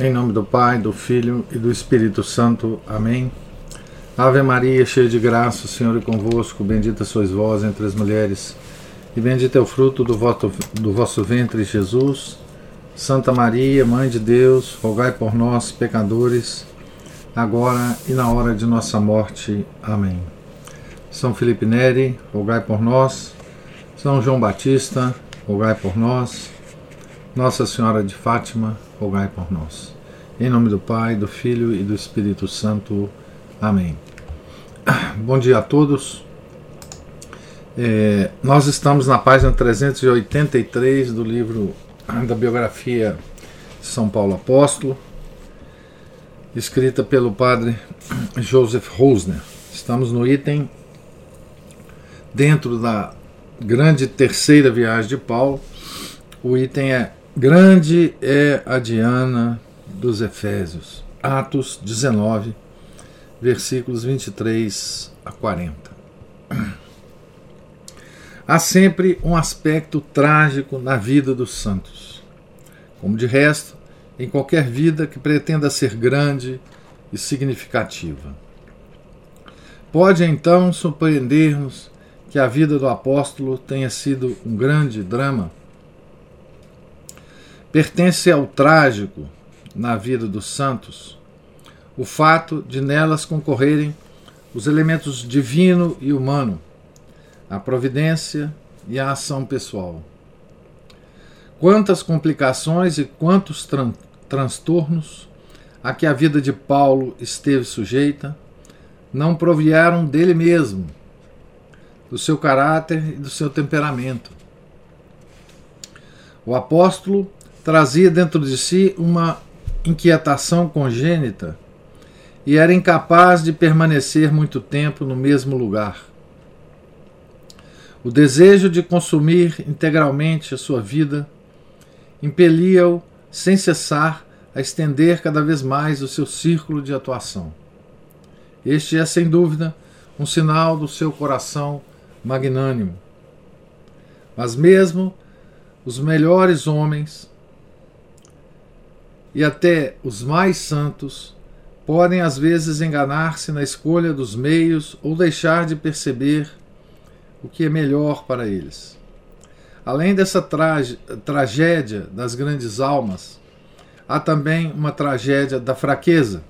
Em nome do Pai, do Filho e do Espírito Santo. Amém. Ave Maria, cheia de graça, o Senhor é convosco. Bendita sois vós entre as mulheres, e bendito é o fruto do vosso, do vosso ventre, Jesus. Santa Maria, Mãe de Deus, rogai por nós, pecadores, agora e na hora de nossa morte. Amém. São Felipe Neri, rogai por nós. São João Batista, rogai por nós. Nossa Senhora de Fátima, rogai por nós. Em nome do Pai, do Filho e do Espírito Santo. Amém. Bom dia a todos. É, nós estamos na página 383 do livro da biografia de São Paulo Apóstolo, escrita pelo padre Joseph Rosner. Estamos no item dentro da grande terceira viagem de Paulo. O item é Grande é a Diana dos Efésios. Atos 19, versículos 23 a 40. Há sempre um aspecto trágico na vida dos santos. Como de resto, em qualquer vida que pretenda ser grande e significativa. Pode então surpreender-nos que a vida do apóstolo tenha sido um grande drama? Pertence ao trágico na vida dos santos o fato de nelas concorrerem os elementos divino e humano, a providência e a ação pessoal. Quantas complicações e quantos tran transtornos a que a vida de Paulo esteve sujeita não provieram dele mesmo, do seu caráter e do seu temperamento. O apóstolo trazia dentro de si uma inquietação congênita e era incapaz de permanecer muito tempo no mesmo lugar. O desejo de consumir integralmente a sua vida impelia-o, sem cessar, a estender cada vez mais o seu círculo de atuação. Este é, sem dúvida, um sinal do seu coração magnânimo. Mas mesmo os melhores homens e até os mais santos podem às vezes enganar-se na escolha dos meios ou deixar de perceber o que é melhor para eles. Além dessa tragédia das grandes almas, há também uma tragédia da fraqueza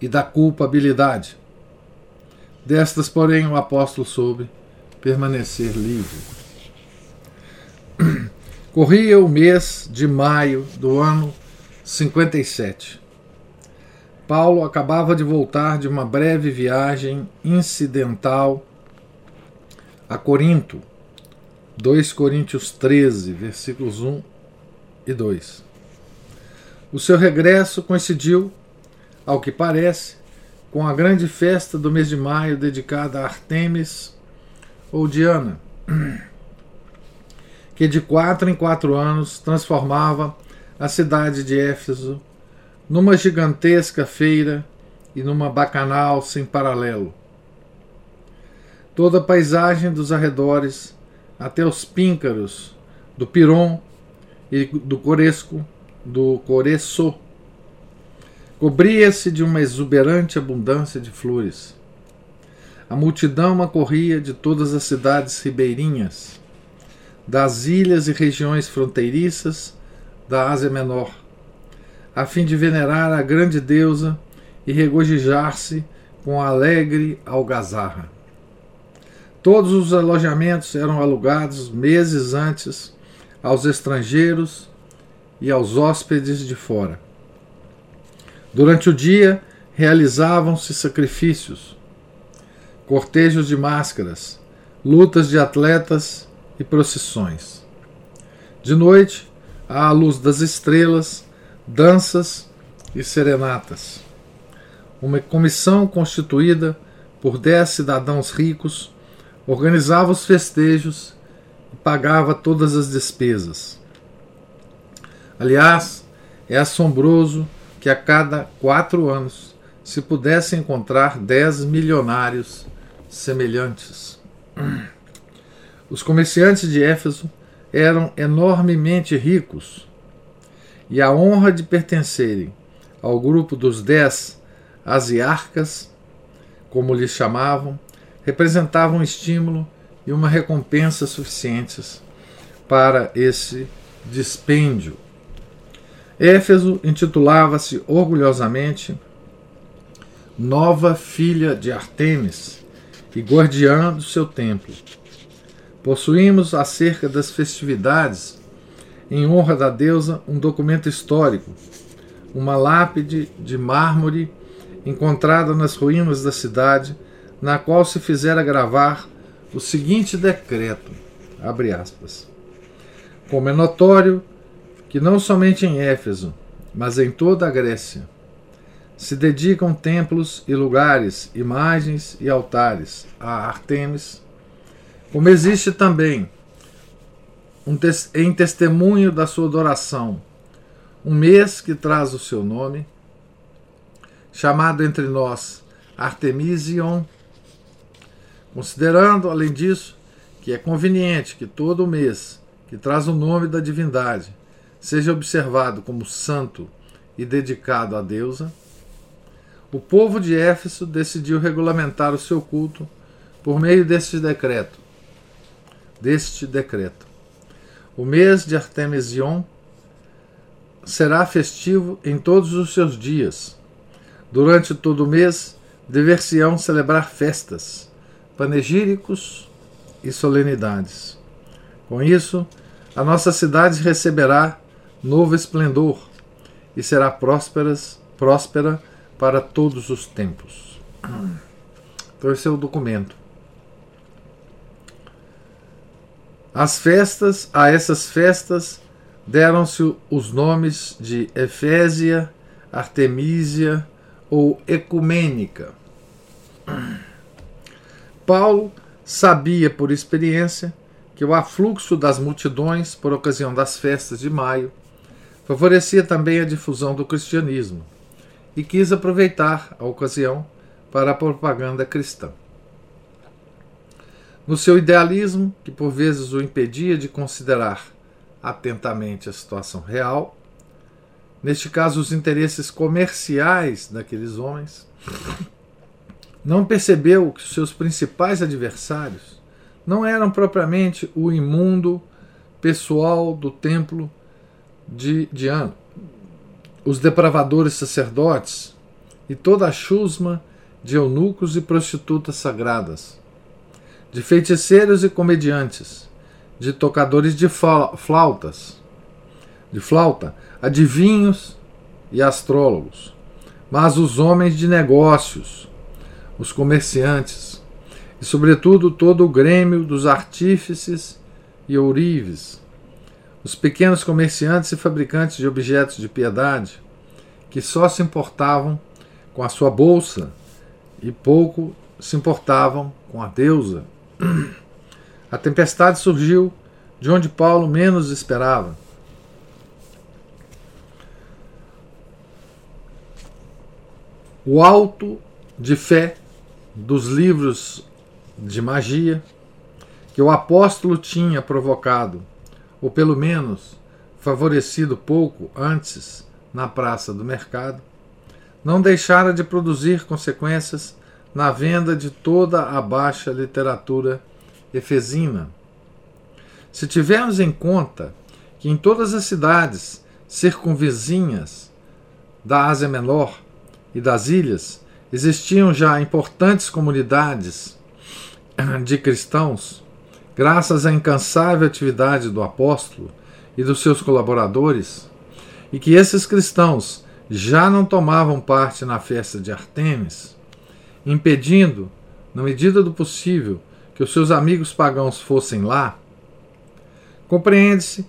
e da culpabilidade. Destas, porém, o apóstolo soube permanecer livre. Corria o mês de maio do ano 57. Paulo acabava de voltar de uma breve viagem incidental a Corinto. 2 Coríntios 13, versículos 1 e 2. O seu regresso coincidiu, ao que parece, com a grande festa do mês de maio dedicada a Artemis ou Diana que de quatro em quatro anos transformava a cidade de Éfeso numa gigantesca feira e numa bacanal sem paralelo. Toda a paisagem dos arredores, até os píncaros do Piron e do Coresco, do Coreço, cobria-se de uma exuberante abundância de flores. A multidão acorria de todas as cidades ribeirinhas das ilhas e regiões fronteiriças da Ásia Menor, a fim de venerar a grande deusa e regozijar-se com alegre algazarra. Todos os alojamentos eram alugados meses antes aos estrangeiros e aos hóspedes de fora. Durante o dia realizavam-se sacrifícios, cortejos de máscaras, lutas de atletas e procissões. De noite, à luz das estrelas, danças e serenatas. Uma comissão constituída por dez cidadãos ricos organizava os festejos e pagava todas as despesas. Aliás, é assombroso que a cada quatro anos se pudesse encontrar dez milionários semelhantes. Os comerciantes de Éfeso eram enormemente ricos e a honra de pertencerem ao grupo dos dez asiarcas, como lhes chamavam, representavam um estímulo e uma recompensa suficientes para esse dispêndio. Éfeso intitulava-se orgulhosamente Nova Filha de Artemis e guardiã do seu templo. Possuímos acerca das festividades em honra da deusa um documento histórico, uma lápide de mármore encontrada nas ruínas da cidade, na qual se fizera gravar o seguinte decreto: abre aspas. Como é notório que não somente em Éfeso, mas em toda a Grécia, se dedicam templos e lugares, imagens e altares a Artemis, como existe também um tes em testemunho da sua adoração um mês que traz o seu nome, chamado entre nós Artemision, considerando, além disso, que é conveniente que todo mês que traz o nome da divindade seja observado como santo e dedicado à deusa, o povo de Éfeso decidiu regulamentar o seu culto por meio deste decreto. Deste decreto. O mês de Artemision será festivo em todos os seus dias. Durante todo o mês dever-se-ão celebrar festas, panegíricos e solenidades. Com isso, a nossa cidade receberá novo esplendor e será prósperas, próspera para todos os tempos. Então, esse é o documento. As festas, a essas festas deram-se os nomes de Efésia, Artemísia ou Ecumênica. Paulo sabia por experiência que o afluxo das multidões por ocasião das festas de maio favorecia também a difusão do cristianismo e quis aproveitar a ocasião para a propaganda cristã. No seu idealismo, que por vezes o impedia de considerar atentamente a situação real, neste caso os interesses comerciais daqueles homens, não percebeu que seus principais adversários não eram propriamente o imundo pessoal do templo de Diana, os depravadores sacerdotes e toda a chusma de eunucos e prostitutas sagradas, de feiticeiros e comediantes, de tocadores de flautas, de flauta, adivinhos e astrólogos, mas os homens de negócios, os comerciantes, e, sobretudo, todo o grêmio dos artífices e ourives, os pequenos comerciantes e fabricantes de objetos de piedade, que só se importavam com a sua bolsa e pouco se importavam com a deusa. A tempestade surgiu de onde Paulo menos esperava. O alto de fé dos livros de magia que o apóstolo tinha provocado, ou pelo menos favorecido pouco antes na praça do mercado, não deixara de produzir consequências na venda de toda a baixa literatura efesina. Se tivermos em conta que em todas as cidades circunvizinhas da Ásia Menor e das ilhas existiam já importantes comunidades de cristãos, graças à incansável atividade do apóstolo e dos seus colaboradores, e que esses cristãos já não tomavam parte na festa de Artemis, impedindo, na medida do possível, que os seus amigos pagãos fossem lá, compreende-se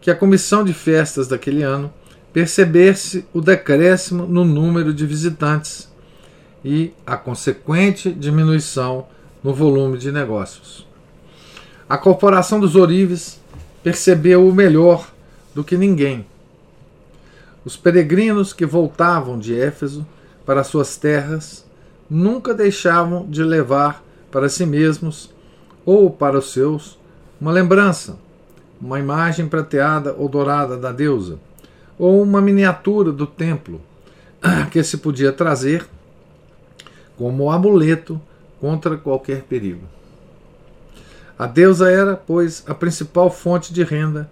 que a comissão de festas daquele ano percebesse o decréscimo no número de visitantes e a consequente diminuição no volume de negócios. A corporação dos Orives percebeu o melhor do que ninguém. Os peregrinos que voltavam de Éfeso para suas terras nunca deixavam de levar para si mesmos ou para os seus uma lembrança, uma imagem prateada ou dourada da deusa, ou uma miniatura do templo que se podia trazer como amuleto contra qualquer perigo. A deusa era, pois, a principal fonte de renda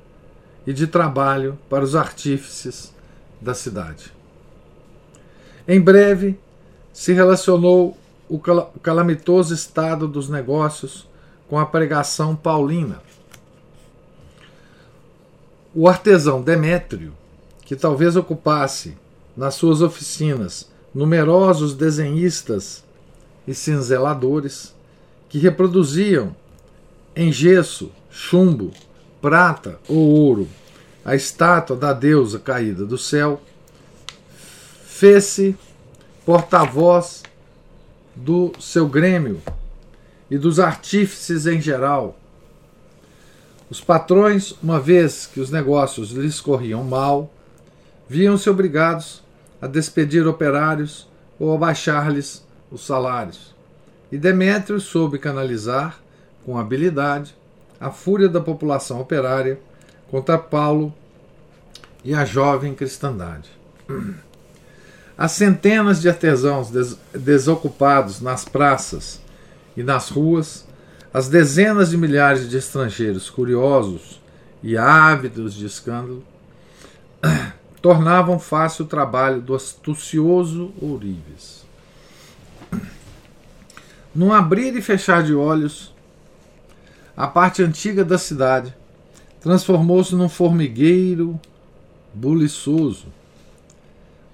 e de trabalho para os artífices da cidade. Em breve, se relacionou o calamitoso estado dos negócios com a pregação paulina. O artesão Demétrio, que talvez ocupasse nas suas oficinas numerosos desenhistas e cinzeladores que reproduziam em gesso, chumbo, prata ou ouro a estátua da deusa caída do céu, fez-se porta-voz do seu grêmio e dos artífices em geral. Os patrões, uma vez que os negócios lhes corriam mal, viam-se obrigados a despedir operários ou a baixar-lhes os salários. E Demétrio soube canalizar, com habilidade, a fúria da população operária contra Paulo e a jovem cristandade. As centenas de artesãos des desocupados nas praças e nas ruas, as dezenas de milhares de estrangeiros curiosos e ávidos de escândalo, tornavam fácil o trabalho do astucioso Ourives. Num abrir e fechar de olhos, a parte antiga da cidade transformou-se num formigueiro buliçoso.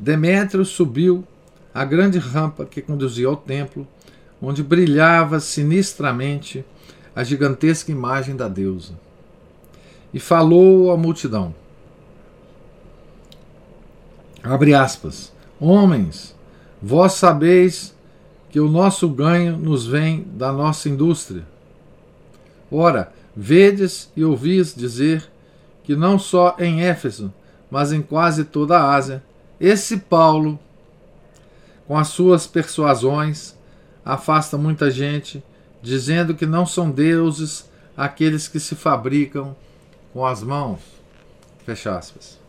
Demétrio subiu a grande rampa que conduzia ao templo, onde brilhava sinistramente a gigantesca imagem da deusa. E falou à multidão. Abre aspas. Homens, vós sabeis que o nosso ganho nos vem da nossa indústria. Ora, vedes e ouvis dizer que não só em Éfeso, mas em quase toda a Ásia, esse Paulo, com as suas persuasões, afasta muita gente, dizendo que não são deuses aqueles que se fabricam com as mãos. Fecha aspas.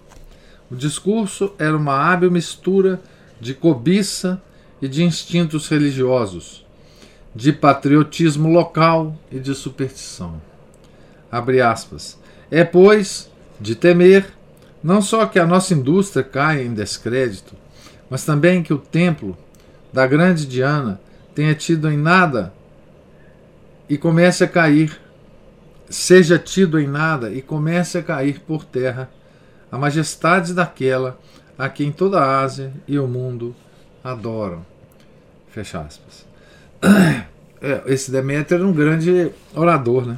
O discurso era uma hábil mistura de cobiça e de instintos religiosos, de patriotismo local e de superstição. Abre aspas. É, pois, de temer não só que a nossa indústria caia em descrédito, mas também que o templo da grande Diana tenha tido em nada e comece a cair, seja tido em nada e comece a cair por terra a majestade daquela a quem toda a Ásia e o mundo adoram. Fecha aspas. É, esse Deméter era um grande orador, né?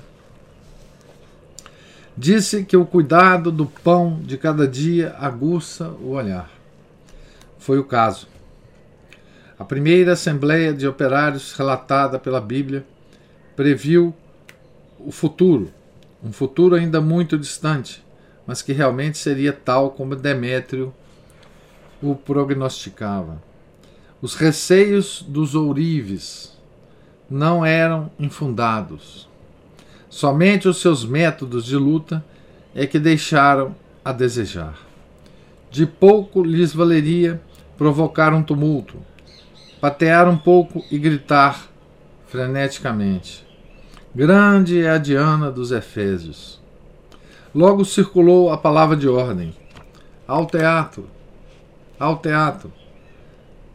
Disse que o cuidado do pão de cada dia aguça o olhar. Foi o caso. A primeira Assembleia de Operários relatada pela Bíblia previu o futuro, um futuro ainda muito distante, mas que realmente seria tal como Demétrio o prognosticava. Os receios dos ourives não eram infundados. Somente os seus métodos de luta é que deixaram a desejar. De pouco lhes valeria provocar um tumulto, patear um pouco e gritar freneticamente. Grande é a Diana dos Efésios. Logo circulou a palavra de ordem: ao teatro, ao teatro.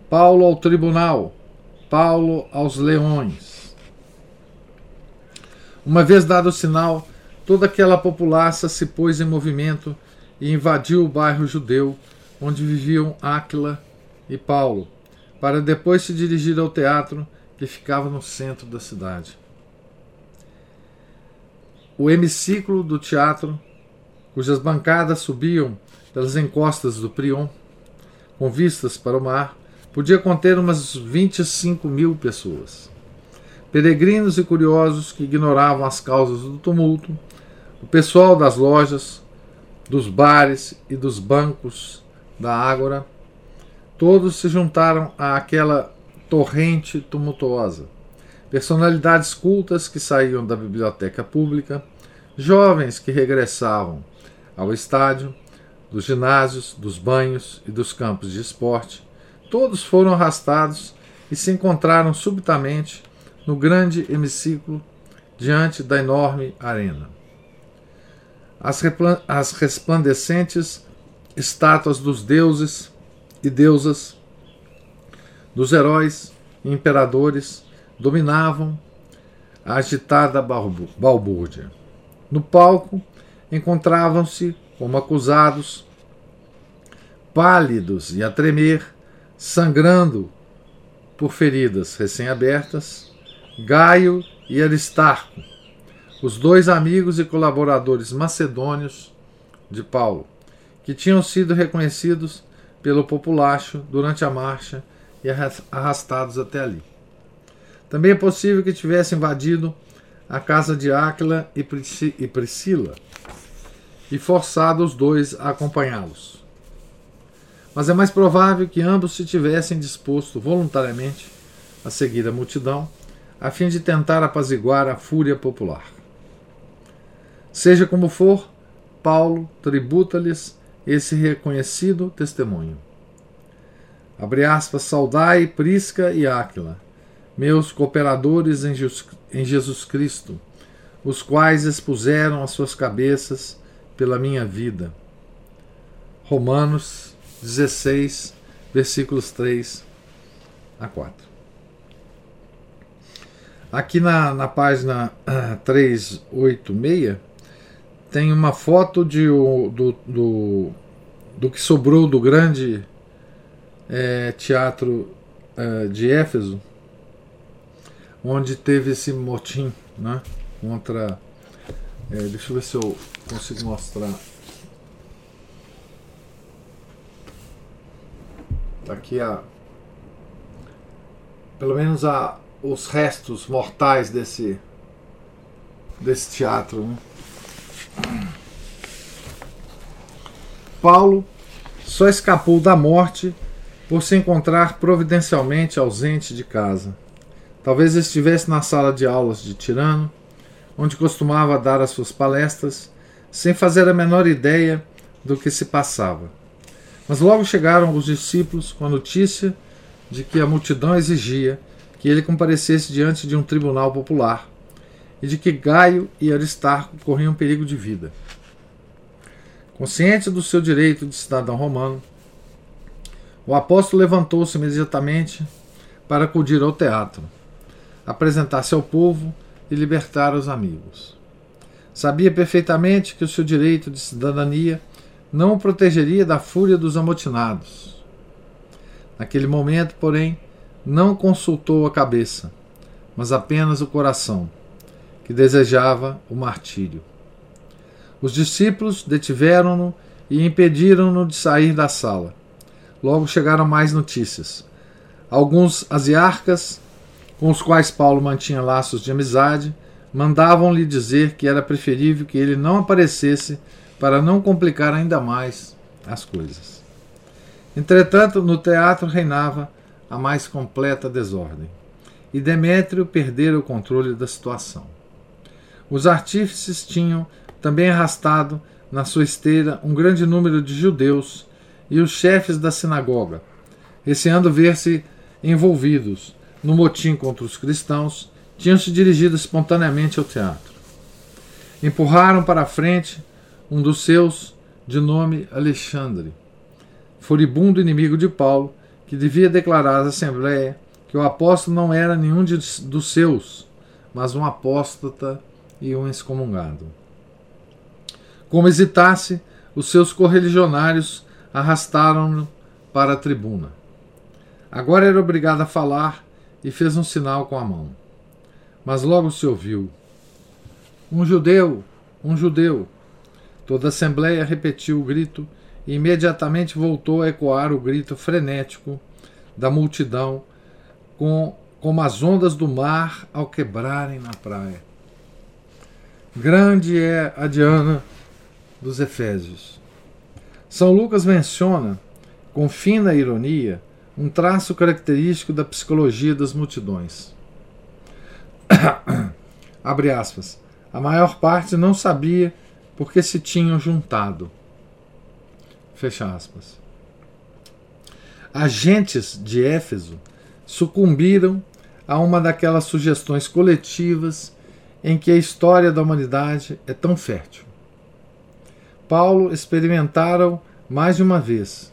Paulo ao tribunal, Paulo aos leões. Uma vez dado o sinal, toda aquela populaça se pôs em movimento e invadiu o bairro judeu onde viviam Áquila e Paulo, para depois se dirigir ao teatro que ficava no centro da cidade. O hemiciclo do teatro cujas bancadas subiam pelas encostas do Prion, com vistas para o mar, podia conter umas 25 mil pessoas. Peregrinos e curiosos que ignoravam as causas do tumulto, o pessoal das lojas, dos bares e dos bancos da Ágora, todos se juntaram àquela torrente tumultuosa. Personalidades cultas que saíam da biblioteca pública, jovens que regressavam ao estádio, dos ginásios, dos banhos e dos campos de esporte, todos foram arrastados e se encontraram subitamente no grande hemiciclo diante da enorme arena. As, as resplandecentes estátuas dos deuses e deusas, dos heróis e imperadores dominavam a agitada balbúrdia. No palco encontravam-se como acusados, pálidos e a tremer, sangrando por feridas recém-abertas, Gaio e Aristarco, os dois amigos e colaboradores macedônios de Paulo, que tinham sido reconhecidos pelo populacho durante a marcha e arrastados até ali. Também é possível que tivesse invadido a casa de Áquila e Priscila e forçado os dois a acompanhá-los. Mas é mais provável que ambos se tivessem disposto voluntariamente a seguir a multidão, a fim de tentar apaziguar a fúria popular. Seja como for, Paulo tributa-lhes esse reconhecido testemunho. Abre aspas, saudai Prisca e Áquila, meus cooperadores em Jesus Cristo, os quais expuseram as suas cabeças pela minha vida. Romanos 16, versículos 3 a 4. Aqui na, na página 386 tem uma foto de, do, do, do que sobrou do grande é, teatro é, de Éfeso, onde teve esse motim né, contra. É, deixa eu ver se eu consigo mostrar. Tá aqui a. Pelo menos a, os restos mortais desse, desse teatro. Né? Paulo só escapou da morte por se encontrar providencialmente ausente de casa. Talvez estivesse na sala de aulas de Tirano, onde costumava dar as suas palestras sem fazer a menor ideia do que se passava. Mas logo chegaram os discípulos com a notícia de que a multidão exigia que ele comparecesse diante de um tribunal popular e de que Gaio e Aristarco corriam perigo de vida. Consciente do seu direito de cidadão romano, o apóstolo levantou-se imediatamente para acudir ao teatro, apresentar-se ao povo e libertar os amigos. Sabia perfeitamente que o seu direito de cidadania não o protegeria da fúria dos amotinados. Naquele momento, porém, não consultou a cabeça, mas apenas o coração, que desejava o martírio. Os discípulos detiveram-no e impediram-no de sair da sala. Logo chegaram mais notícias. Alguns asiarcas, com os quais Paulo mantinha laços de amizade, mandavam-lhe dizer que era preferível que ele não aparecesse para não complicar ainda mais as coisas. Entretanto, no teatro reinava a mais completa desordem, e Demétrio perdera o controle da situação. Os artífices tinham também arrastado na sua esteira um grande número de judeus e os chefes da sinagoga, receando ver-se envolvidos no motim contra os cristãos tinham se dirigido espontaneamente ao teatro. Empurraram para a frente um dos seus, de nome Alexandre, furibundo inimigo de Paulo, que devia declarar à Assembleia que o apóstolo não era nenhum de, dos seus, mas um apóstata e um excomungado. Como hesitasse, os seus correligionários arrastaram-no para a tribuna. Agora era obrigado a falar e fez um sinal com a mão. Mas logo se ouviu: Um judeu, um judeu. Toda a assembleia repetiu o grito e imediatamente voltou a ecoar o grito frenético da multidão, com, como as ondas do mar ao quebrarem na praia. Grande é a Diana dos Efésios. São Lucas menciona, com fina ironia, um traço característico da psicologia das multidões. Abre aspas. A maior parte não sabia porque se tinham juntado. Fecha aspas. Agentes de Éfeso sucumbiram a uma daquelas sugestões coletivas em que a história da humanidade é tão fértil. Paulo experimentaram mais de uma vez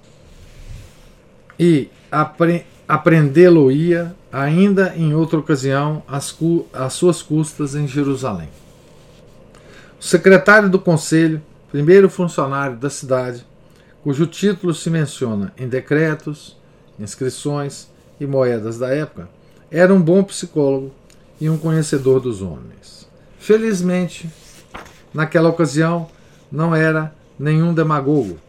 e apre aprendê-lo-ia ainda em outra ocasião às, às suas custas em Jerusalém. O secretário do conselho, primeiro funcionário da cidade, cujo título se menciona em decretos, inscrições e moedas da época, era um bom psicólogo e um conhecedor dos homens. Felizmente, naquela ocasião, não era nenhum demagogo,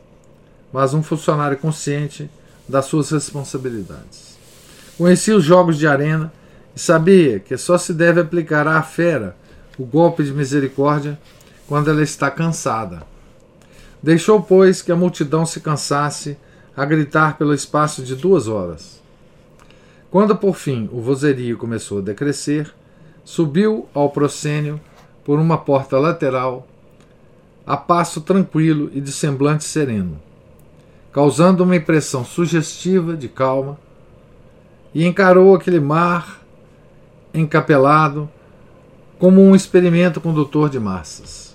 mas um funcionário consciente das suas responsabilidades. Conhecia os jogos de arena e sabia que só se deve aplicar à fera o golpe de misericórdia quando ela está cansada Deixou, pois, que a multidão se cansasse a gritar pelo espaço de duas horas. Quando, por fim, o vozerio começou a decrescer, subiu ao proscênio por uma porta lateral, a passo tranquilo e de semblante sereno, causando uma impressão sugestiva de calma, e encarou aquele mar encapelado como um experimento condutor de massas.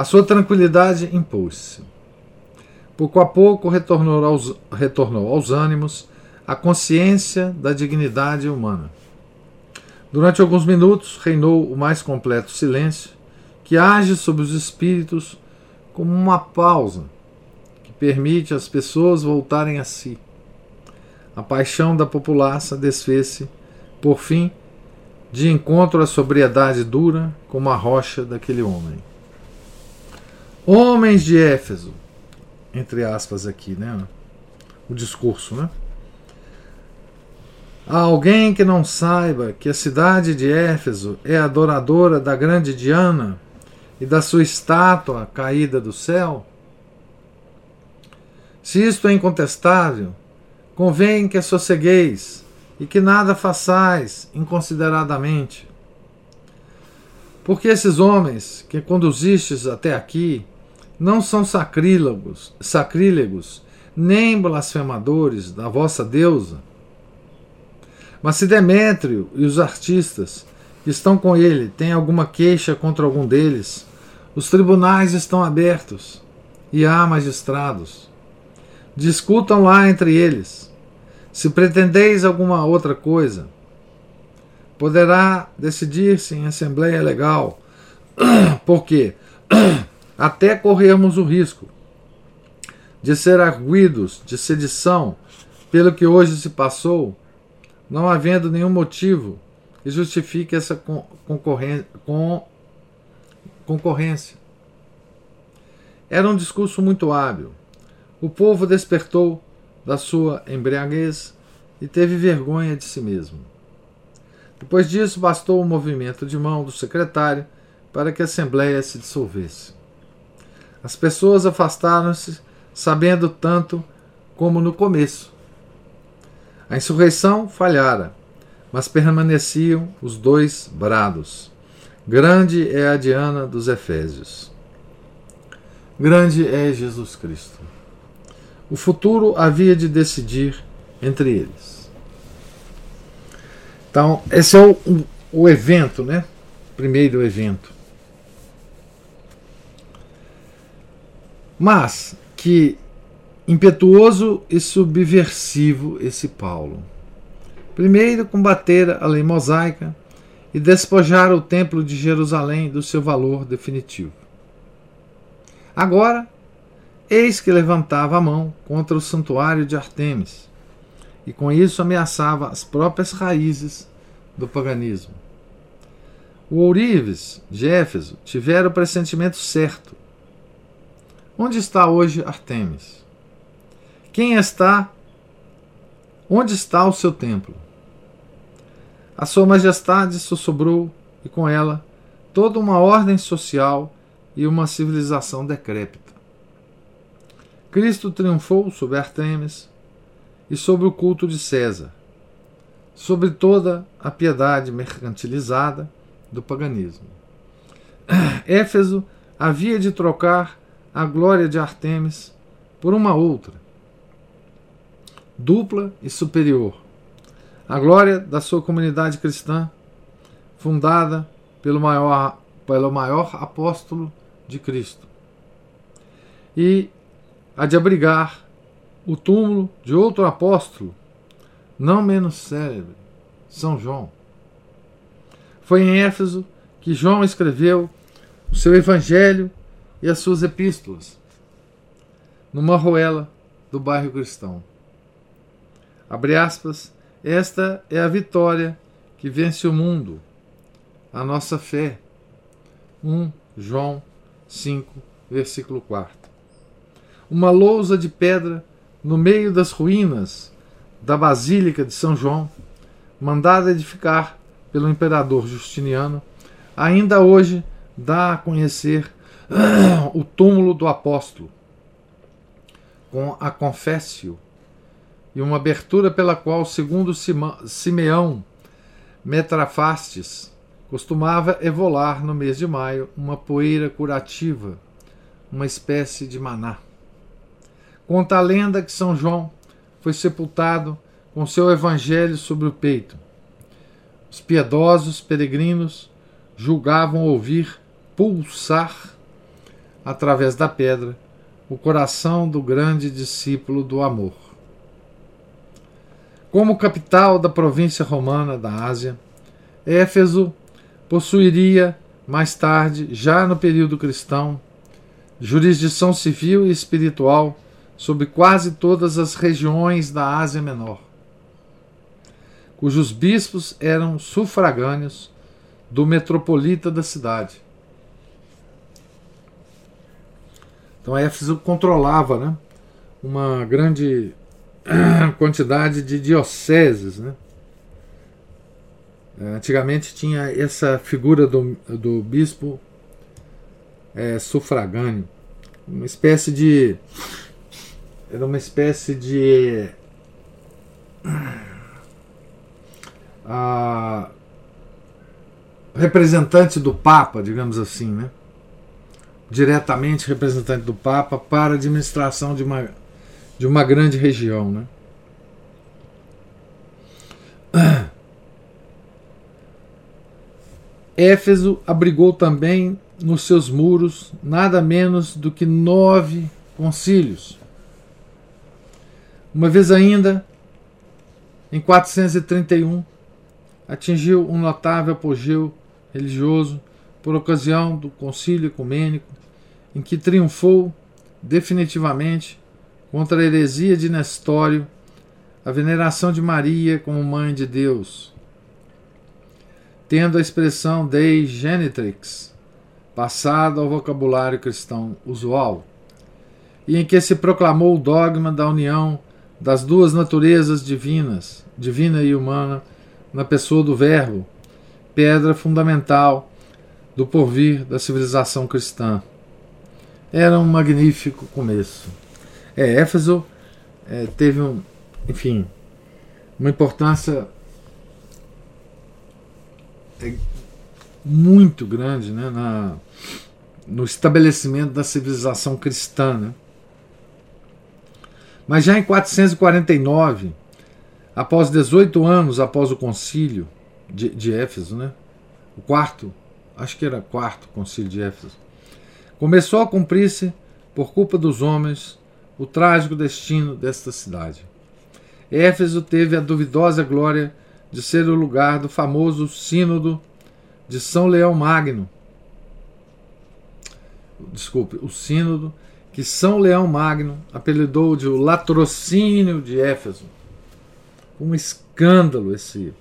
A sua tranquilidade impôs-se. Pouco a pouco retornou aos, retornou aos ânimos a consciência da dignidade humana. Durante alguns minutos reinou o mais completo silêncio, que age sobre os espíritos como uma pausa que permite às pessoas voltarem a si. A paixão da populaça desfez-se, por fim, de encontro à sobriedade dura como a rocha daquele homem. Homens de Éfeso, entre aspas aqui, né? O discurso, né? Há alguém que não saiba que a cidade de Éfeso é adoradora da grande Diana e da sua estátua caída do céu? Se isto é incontestável, convém que sossegueis e que nada façais inconsideradamente. Porque esses homens que conduzistes até aqui não são sacrílegos, sacrílegos, nem blasfemadores da vossa deusa. Mas se Demétrio e os artistas que estão com ele têm alguma queixa contra algum deles, os tribunais estão abertos e há magistrados. Discutam lá entre eles. Se pretendeis alguma outra coisa, poderá decidir-se em assembleia legal. Porque até corrermos o risco de ser arguidos de sedição pelo que hoje se passou, não havendo nenhum motivo que justifique essa concorrência. concorrência. Era um discurso muito hábil. O povo despertou da sua embriaguez e teve vergonha de si mesmo. Depois disso, bastou o movimento de mão do secretário para que a Assembleia se dissolvesse. As pessoas afastaram-se sabendo tanto como no começo. A insurreição falhara, mas permaneciam os dois brados. Grande é a Diana dos Efésios. Grande é Jesus Cristo. O futuro havia de decidir entre eles. Então, esse é o, o, evento, né? Primeiro evento. Mas que impetuoso e subversivo esse Paulo. Primeiro, combater a lei mosaica e despojar o templo de Jerusalém do seu valor definitivo. Agora, eis que levantava a mão contra o santuário de Artemis e com isso ameaçava as próprias raízes do paganismo. O ourives de Éfeso tivera o pressentimento certo Onde está hoje Artemis? Quem está? Onde está o seu templo? A sua majestade sussurrou e com ela toda uma ordem social e uma civilização decrépita. Cristo triunfou sobre Artemis e sobre o culto de César, sobre toda a piedade mercantilizada do paganismo. Éfeso havia de trocar a glória de Artemis por uma outra, dupla e superior. A glória da sua comunidade cristã, fundada pelo maior, pelo maior apóstolo de Cristo. E a de abrigar o túmulo de outro apóstolo, não menos célebre, São João. Foi em Éfeso que João escreveu o seu evangelho e as suas epístolas, numa ruela do bairro cristão. Abre aspas, esta é a vitória que vence o mundo, a nossa fé. 1 João 5, versículo 4. Uma lousa de pedra no meio das ruínas da Basílica de São João, mandada edificar pelo imperador Justiniano, ainda hoje dá a conhecer o túmulo do apóstolo, com a confessio e uma abertura pela qual, segundo Simeão Metrafastes, costumava evolar no mês de maio uma poeira curativa, uma espécie de maná. Conta a lenda que São João foi sepultado com seu evangelho sobre o peito. Os piedosos peregrinos julgavam ouvir pulsar através da pedra o coração do grande discípulo do amor. Como capital da província romana da Ásia, Éfeso possuiria, mais tarde, já no período cristão, jurisdição civil e espiritual sobre quase todas as regiões da Ásia Menor, cujos bispos eram sufragâneos do metropolita da cidade. Então Éfeso controlava né, uma grande quantidade de dioceses. Né? É, antigamente tinha essa figura do, do bispo é, sufragâneo, uma espécie de. Era uma espécie de. A, representante do Papa, digamos assim, né? Diretamente representante do Papa para a administração de uma, de uma grande região. Né? Éfeso abrigou também nos seus muros nada menos do que nove concílios. Uma vez ainda, em 431, atingiu um notável apogeu religioso por ocasião do concílio ecumênico em que triunfou definitivamente contra a heresia de Nestório, a veneração de Maria como Mãe de Deus, tendo a expressão Dei Genitrix passada ao vocabulário cristão usual, e em que se proclamou o dogma da união das duas naturezas divinas, divina e humana, na pessoa do Verbo, pedra fundamental do porvir da civilização cristã era um magnífico começo. É, Éfeso é, teve um, enfim, uma importância é, muito grande né, na, no estabelecimento da civilização cristã. Né? Mas já em 449, após 18 anos após o concílio de, de Éfeso, né, o quarto, acho que era quarto concílio de Éfeso, Começou a cumprir-se, por culpa dos homens, o trágico destino desta cidade. Éfeso teve a duvidosa glória de ser o lugar do famoso Sínodo de São Leão Magno. Desculpe, o Sínodo que São Leão Magno apelidou de o latrocínio de Éfeso. Um escândalo esse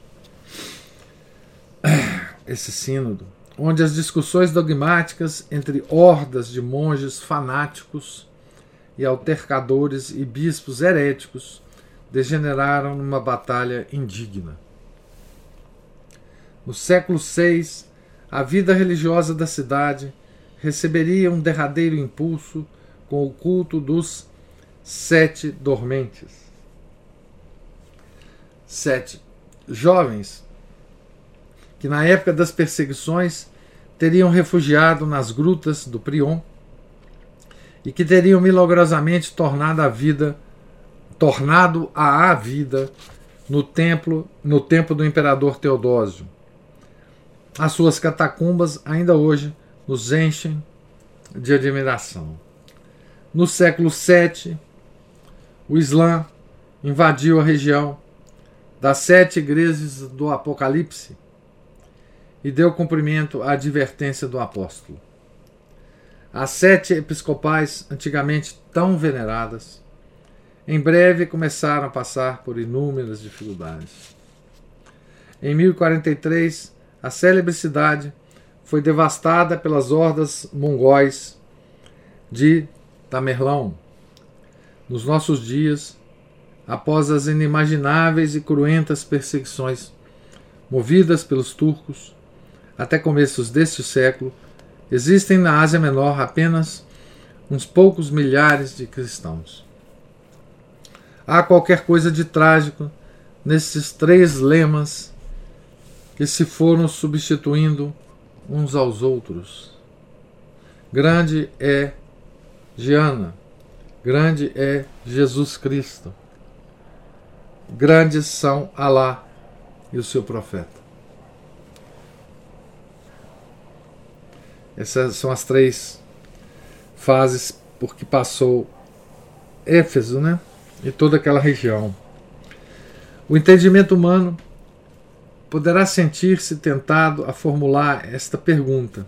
esse sínodo onde as discussões dogmáticas entre hordas de monges fanáticos e altercadores e bispos heréticos degeneraram numa batalha indigna. No século VI, a vida religiosa da cidade receberia um derradeiro impulso com o culto dos sete dormentes. Sete jovens que na época das perseguições teriam refugiado nas grutas do Prion e que teriam milagrosamente tornado a vida tornado a vida no templo no tempo do imperador Teodósio. As suas catacumbas ainda hoje nos enchem de admiração. No século VII, o Islã invadiu a região das sete igrejas do Apocalipse e deu cumprimento à advertência do apóstolo. As sete episcopais, antigamente tão veneradas, em breve começaram a passar por inúmeras dificuldades. Em 1043, a célebre cidade foi devastada pelas hordas mongóis de Tamerlão. Nos nossos dias, após as inimagináveis e cruentas perseguições movidas pelos turcos, até começos deste século, existem na Ásia Menor apenas uns poucos milhares de cristãos. Há qualquer coisa de trágico nesses três lemas que se foram substituindo uns aos outros. Grande é Giana, grande é Jesus Cristo, grandes são Alá e o seu profeta. Essas são as três fases por que passou Éfeso, né? E toda aquela região. O entendimento humano poderá sentir-se tentado a formular esta pergunta: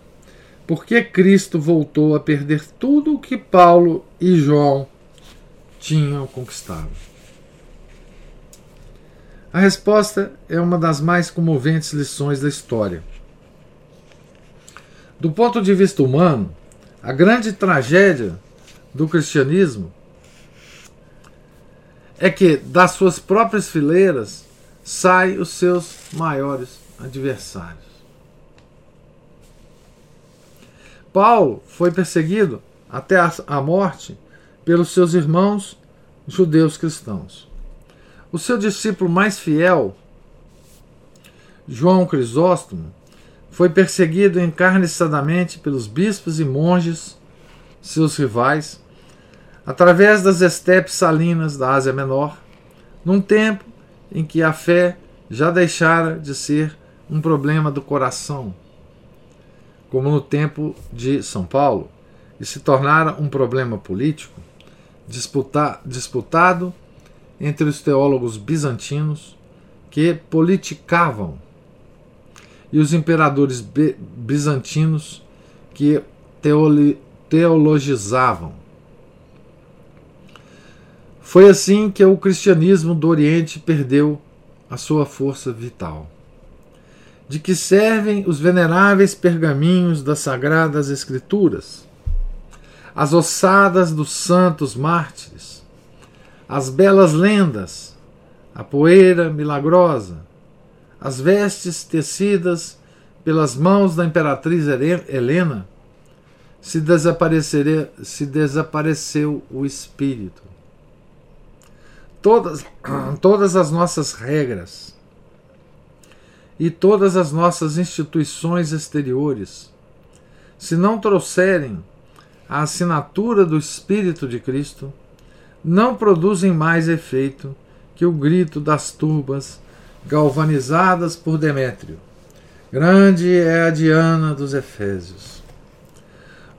Por que Cristo voltou a perder tudo o que Paulo e João tinham conquistado? A resposta é uma das mais comoventes lições da história. Do ponto de vista humano, a grande tragédia do cristianismo é que das suas próprias fileiras saem os seus maiores adversários. Paulo foi perseguido até a morte pelos seus irmãos judeus cristãos. O seu discípulo mais fiel, João Crisóstomo, foi perseguido encarniçadamente pelos bispos e monges, seus rivais, através das estepes salinas da Ásia Menor, num tempo em que a fé já deixara de ser um problema do coração, como no tempo de São Paulo, e se tornara um problema político disputa, disputado entre os teólogos bizantinos que politicavam e os imperadores bizantinos que teologizavam. Foi assim que o cristianismo do Oriente perdeu a sua força vital. De que servem os veneráveis pergaminhos das sagradas Escrituras, as ossadas dos santos mártires, as belas lendas, a poeira milagrosa, as vestes tecidas pelas mãos da imperatriz Helena, se, se desapareceu o espírito. Todas, todas as nossas regras e todas as nossas instituições exteriores, se não trouxerem a assinatura do Espírito de Cristo, não produzem mais efeito que o grito das turbas galvanizadas por Demétrio. Grande é a Diana dos Efésios.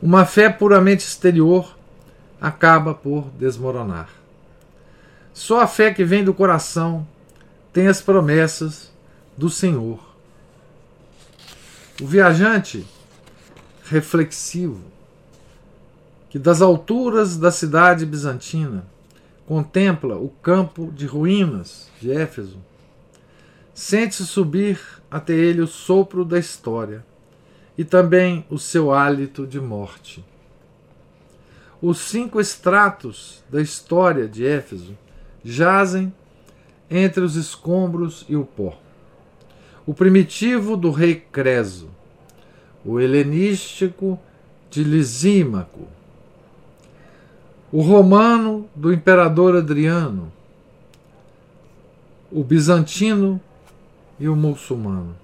Uma fé puramente exterior acaba por desmoronar. Só a fé que vem do coração tem as promessas do Senhor. O viajante reflexivo, que das alturas da cidade bizantina contempla o campo de ruínas de Éfeso, sente-se subir até ele o sopro da história e também o seu hálito de morte. Os cinco estratos da história de Éfeso jazem entre os escombros e o pó. O primitivo do rei Creso, o helenístico de Lisímaco, o romano do imperador Adriano, o bizantino e o muçulmano.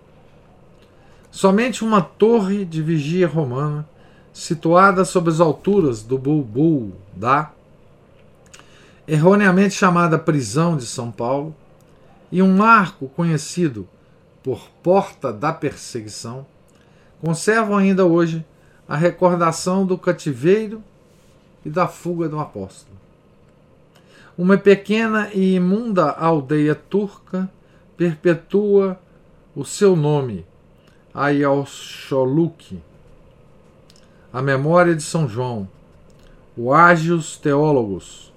Somente uma torre de vigia romana situada sobre as alturas do Bulbul da, erroneamente chamada Prisão de São Paulo, e um marco conhecido por Porta da Perseguição, conservam ainda hoje a recordação do cativeiro e da fuga do apóstolo. Uma pequena e imunda aldeia turca perpetua o seu nome, Ayalcholuk, a memória de São João, o Ágios Teólogos,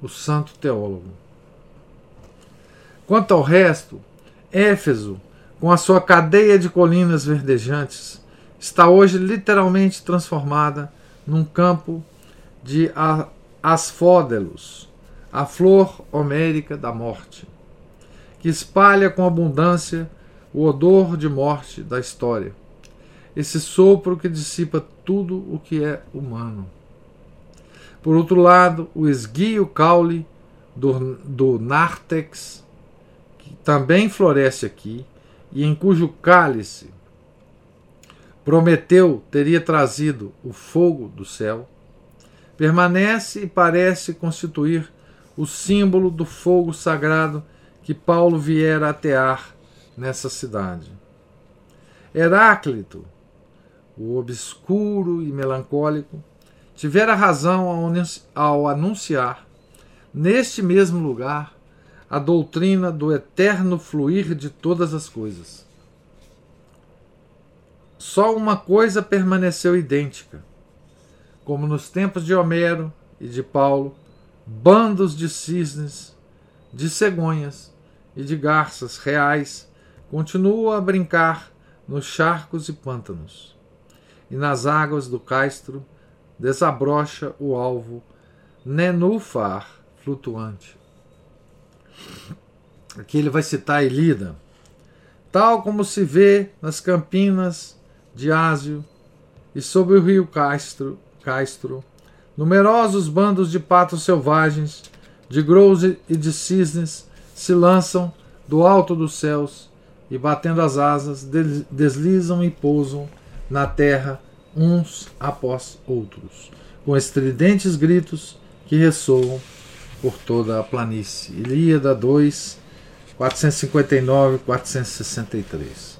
o Santo Teólogo. Quanto ao resto, Éfeso, com a sua cadeia de colinas verdejantes, está hoje literalmente transformada num campo de asfódelos, a flor homérica da morte, que espalha com abundância o odor de morte da história esse sopro que dissipa tudo o que é humano. Por outro lado, o esguio caule do, do nártex, que também floresce aqui, e em cujo cálice Prometeu teria trazido o fogo do céu, permanece e parece constituir o símbolo do fogo sagrado que Paulo viera atear nessa cidade. Heráclito, o obscuro e melancólico, tivera razão ao anunciar, neste mesmo lugar, a doutrina do eterno fluir de todas as coisas. Só uma coisa permaneceu idêntica, como nos tempos de Homero e de Paulo, bandos de cisnes, de cegonhas e de garças reais continuam a brincar nos charcos e pântanos e nas águas do castro desabrocha o alvo nenúfar flutuante. Aqui ele vai citar Elida. Tal como se vê nas campinas de Ásio e sobre o rio Castro, Castro numerosos bandos de patos selvagens, de grous e de cisnes se lançam do alto dos céus e, batendo as asas, deslizam e pousam na terra uns após outros, com estridentes gritos que ressoam por toda a planície. Ilíada 2, 459 463.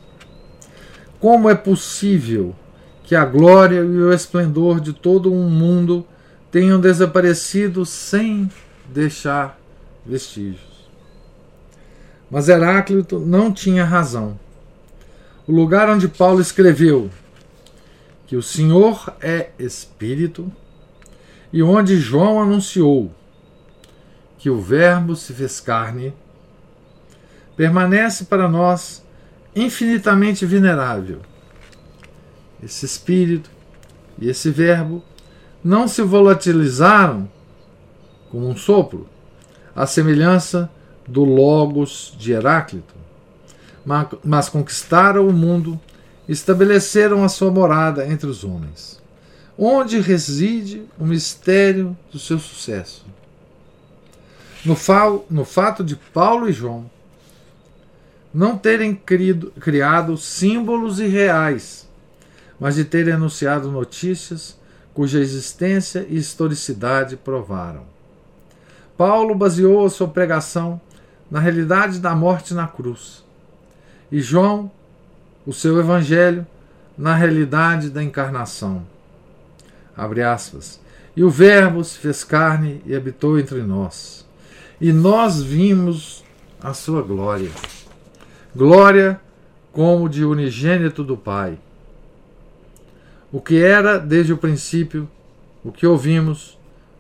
Como é possível que a glória e o esplendor de todo um mundo tenham desaparecido sem deixar vestígios? Mas Heráclito não tinha razão. O lugar onde Paulo escreveu que o Senhor é Espírito, e onde João anunciou que o Verbo se fez carne, permanece para nós infinitamente venerável. Esse Espírito e esse Verbo não se volatilizaram como um sopro, à semelhança do Logos de Heráclito, mas conquistaram o mundo estabeleceram a sua morada entre os homens, onde reside o mistério do seu sucesso. No, fa no fato de Paulo e João não terem crido, criado símbolos irreais, mas de terem anunciado notícias cuja existência e historicidade provaram. Paulo baseou a sua pregação na realidade da morte na cruz, e João o seu evangelho na realidade da encarnação. Abre aspas. E o Verbo se fez carne e habitou entre nós. E nós vimos a sua glória. Glória como de unigênito do Pai. O que era desde o princípio, o que ouvimos,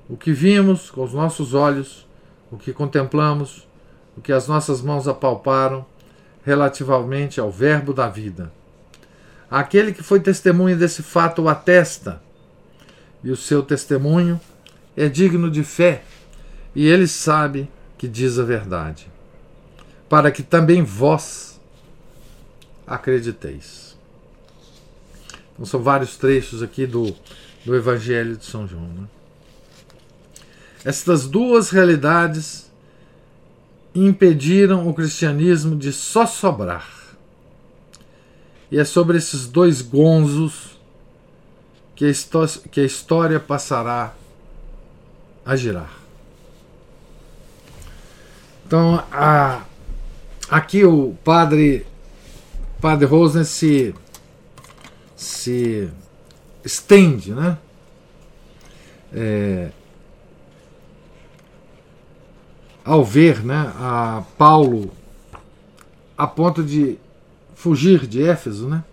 o que vimos com os nossos olhos, o que contemplamos, o que as nossas mãos apalparam, relativamente ao Verbo da vida. Aquele que foi testemunha desse fato o atesta, e o seu testemunho é digno de fé, e ele sabe que diz a verdade, para que também vós acrediteis. Então, são vários trechos aqui do, do Evangelho de São João. Né? Estas duas realidades impediram o cristianismo de só sobrar. E é sobre esses dois gonzos que a, que a história passará a girar. Então, a, aqui o padre, padre Rosner se, se estende, né? É, ao ver né, a Paulo a ponto de fugir de Éfeso, né?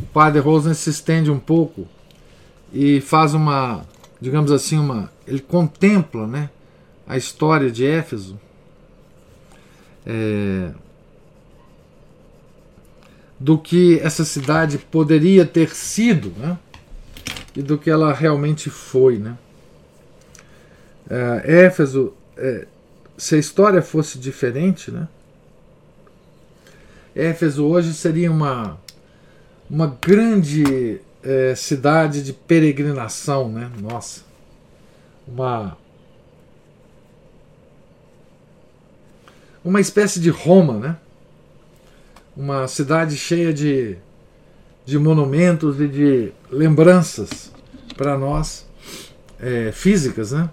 o padre Rosner se estende um pouco e faz uma, digamos assim, uma, ele contempla, né, a história de Éfeso. É, do que essa cidade poderia ter sido, né, e do que ela realmente foi, né. É, Éfeso, é, se a história fosse diferente, né, Éfeso hoje seria uma uma grande é, cidade de peregrinação, né? Nossa, uma uma espécie de Roma, né? Uma cidade cheia de, de monumentos e de lembranças para nós é, físicas, né?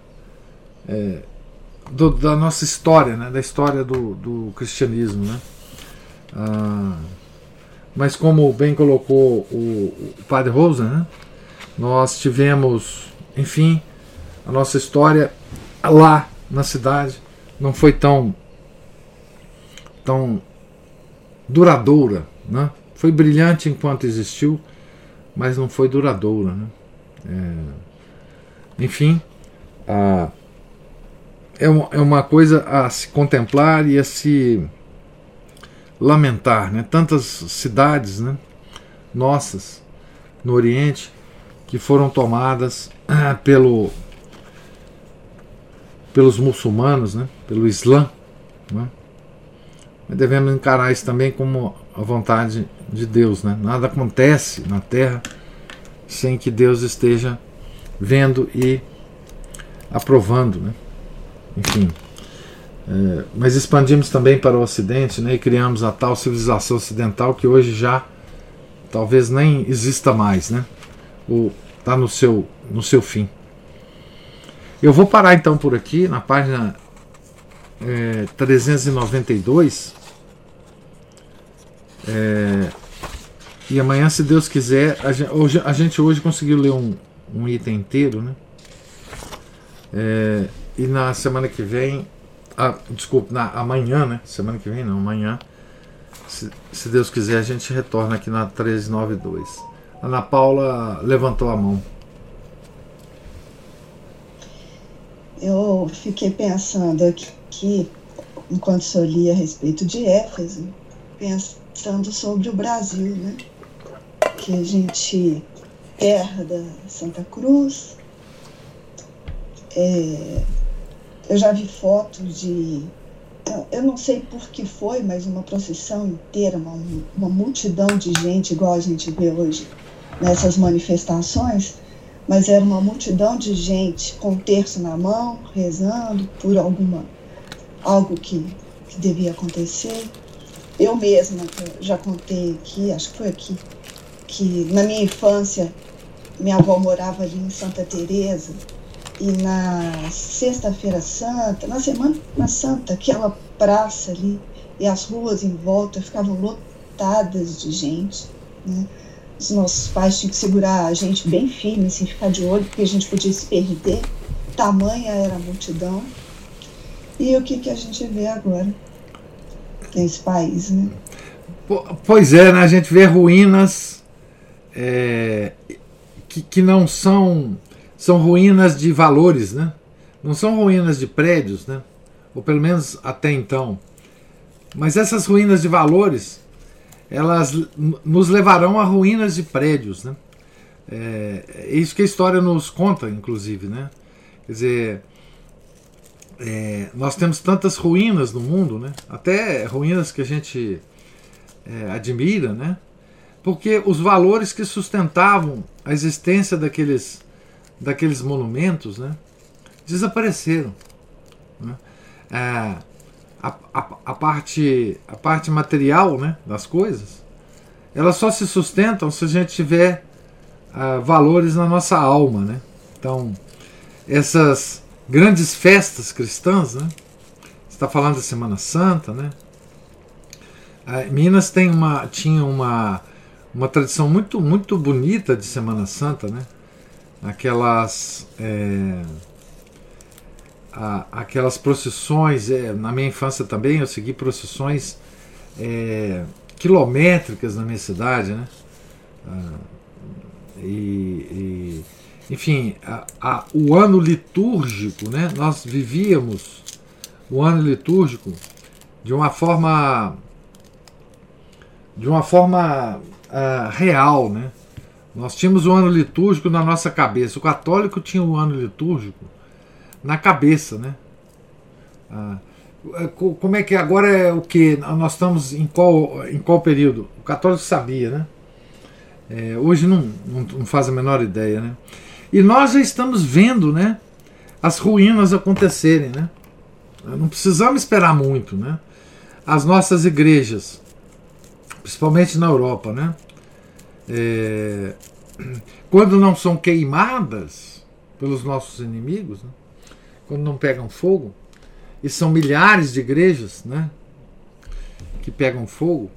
É, do, da nossa história, né? Da história do, do cristianismo, né? Ah, mas como bem colocou o, o Padre Rosa, né, nós tivemos, enfim, a nossa história lá na cidade não foi tão tão duradoura, né? Foi brilhante enquanto existiu, mas não foi duradoura, né? É, enfim, a, é, uma, é uma coisa a se contemplar e a se lamentar, né? Tantas cidades, né? Nossas no Oriente que foram tomadas ah, pelo pelos muçulmanos, né? Pelo Islã, né? Mas devemos encarar isso também como a vontade de Deus, né? Nada acontece na Terra sem que Deus esteja vendo e aprovando, né? Enfim. É, mas expandimos também para o Ocidente né, e criamos a tal civilização ocidental que hoje já talvez nem exista mais, né? Está no seu, no seu fim. Eu vou parar então por aqui, na página é, 392. É, e amanhã, se Deus quiser, a gente hoje, a gente hoje conseguiu ler um, um item inteiro, né? É, e na semana que vem ah, desculpa, na, amanhã, né? Semana que vem não, amanhã. Se, se Deus quiser, a gente retorna aqui na 1392. Ana Paula levantou a mão. Eu fiquei pensando aqui, enquanto o senhor lia a respeito de Éfeso, pensando sobre o Brasil, né? Que a gente, terra da Santa Cruz, é, eu já vi fotos de. Eu não sei por que foi, mas uma procissão inteira, uma, uma multidão de gente, igual a gente vê hoje nessas manifestações, mas era uma multidão de gente com um terço na mão, rezando por alguma algo que, que devia acontecer. Eu mesma já contei aqui, acho que foi aqui, que na minha infância minha avó morava ali em Santa Teresa e na Sexta-feira Santa, na Semana Santa, aquela praça ali e as ruas em volta ficavam lotadas de gente. Né? Os nossos pais tinham que segurar a gente bem firme, assim, ficar de olho, porque a gente podia se perder. Tamanha era a multidão. E o que, que a gente vê agora nesse país, né? Pois é, né? a gente vê ruínas é, que, que não são são ruínas de valores, né? Não são ruínas de prédios, né? Ou pelo menos até então. Mas essas ruínas de valores, elas nos levarão a ruínas de prédios, né? É, é isso que a história nos conta, inclusive, né? Quer dizer, é, nós temos tantas ruínas no mundo, né? Até ruínas que a gente é, admira, né? Porque os valores que sustentavam a existência daqueles daqueles monumentos né, desapareceram. Né? É, a, a, a, parte, a parte material né, das coisas elas só se sustentam se a gente tiver uh, valores na nossa alma, né? Então, essas grandes festas cristãs, né? Está falando da Semana Santa, né? Uh, Minas tem uma, tinha uma, uma tradição muito, muito bonita de Semana Santa, né? Aquelas é, a, aquelas procissões, é, na minha infância também eu segui procissões é, quilométricas na minha cidade, né? Ah, e, e, enfim, a, a, o ano litúrgico, né? Nós vivíamos o ano litúrgico de uma forma de uma forma uh, real, né? Nós tínhamos o ano litúrgico na nossa cabeça. O católico tinha o ano litúrgico na cabeça, né? Ah, é, como é que agora é o que nós estamos em qual em qual período? O católico sabia, né? É, hoje não, não, não, faz a menor ideia, né? E nós já estamos vendo, né? As ruínas acontecerem, né? Não precisamos esperar muito, né? As nossas igrejas, principalmente na Europa, né? É, quando não são queimadas pelos nossos inimigos, né? quando não pegam fogo, e são milhares de igrejas né, que pegam fogo,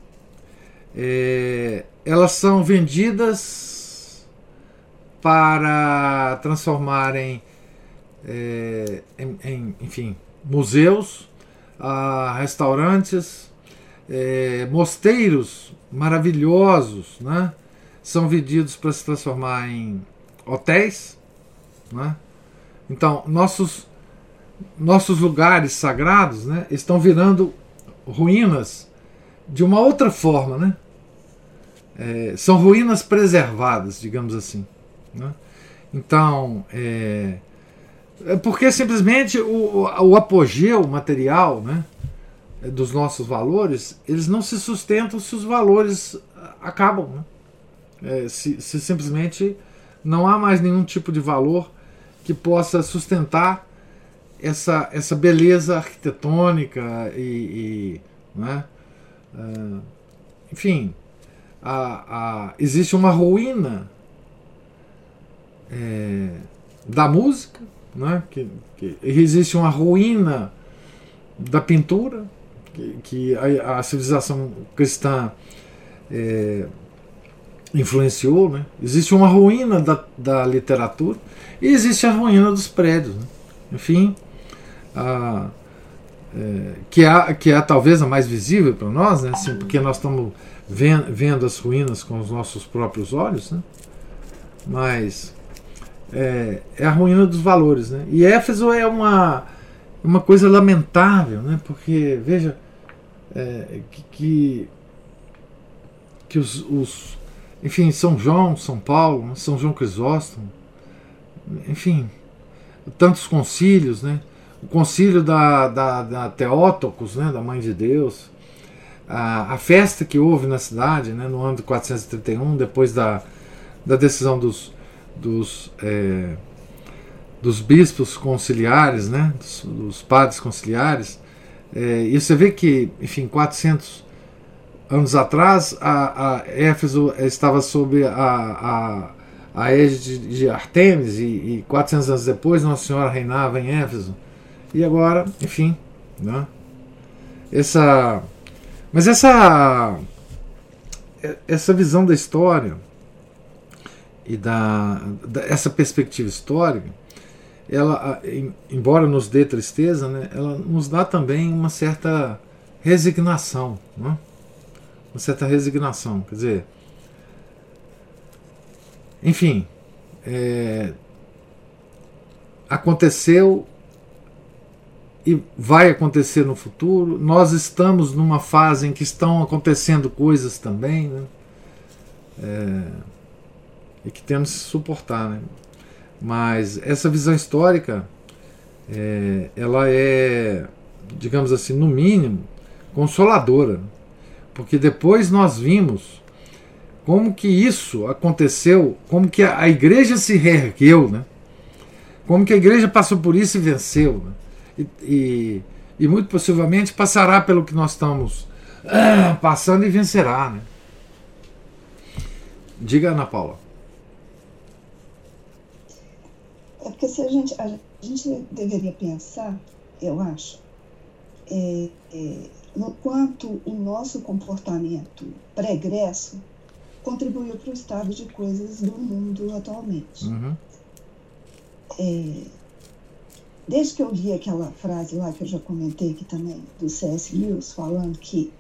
é, elas são vendidas para transformarem é, em, em, enfim, museus, restaurantes, é, mosteiros maravilhosos, né? São vendidos para se transformar em hotéis, né? Então, nossos nossos lugares sagrados né, estão virando ruínas de uma outra forma. Né? É, são ruínas preservadas, digamos assim. Né? Então, é, é porque simplesmente o, o apogeu material né, dos nossos valores, eles não se sustentam se os valores acabam. Né? É, se, se simplesmente não há mais nenhum tipo de valor que possa sustentar essa, essa beleza arquitetônica e, e né? Uh, enfim, a, a, existe uma ruína é, da música, né? que, que, existe uma ruína da pintura, que, que a, a, civilização cristã é, influenciou, né? existe uma ruína da, da literatura e existe a ruína dos prédios. Né? Enfim, a, é, que, é, que é talvez a mais visível para nós, né? Assim, porque nós estamos vendo, vendo as ruínas com os nossos próprios olhos, né? mas é, é, a ruína dos valores. Né? E Éfeso é uma, uma coisa lamentável, né? porque veja é, que, que, os, os, enfim, São João, São Paulo, né? São João Crisóstomo, enfim, tantos concílios, né? o concílio da, da, da Teótocos, né, da Mãe de Deus, a, a, festa que houve na cidade né, no ano de 431, depois da, da decisão dos, dos, é, dos bispos conciliares, né, dos, dos padres conciliares, é, e você vê que, enfim, 400 anos atrás, a, a Éfeso estava sob a, a, a égide de Artemis, e, e 400 anos depois, Nossa Senhora reinava em Éfeso. E agora, enfim, né? Essa, mas essa essa visão da história e da, da essa perspectiva histórica, ela, embora nos dê tristeza, né, ela nos dá também uma certa resignação, né? Uma certa resignação, quer dizer, enfim, é, aconteceu e vai acontecer no futuro. Nós estamos numa fase em que estão acontecendo coisas também, né? É, e que temos que suportar, né? Mas essa visão histórica, é, ela é, digamos assim, no mínimo, consoladora? Porque depois nós vimos como que isso aconteceu, como que a igreja se reergueu, né? como que a igreja passou por isso e venceu. Né? e, e, e muito possivelmente passará pelo que nós estamos ah, passando e vencerá. Né? Diga, Ana Paula. É porque se a gente, a gente deveria pensar, eu acho, é, é, no quanto o nosso comportamento pregresso contribuiu para o estado de coisas do mundo atualmente. Uhum. É, desde que eu vi aquela frase lá que eu já comentei aqui também, do C.S. Lewis, falando que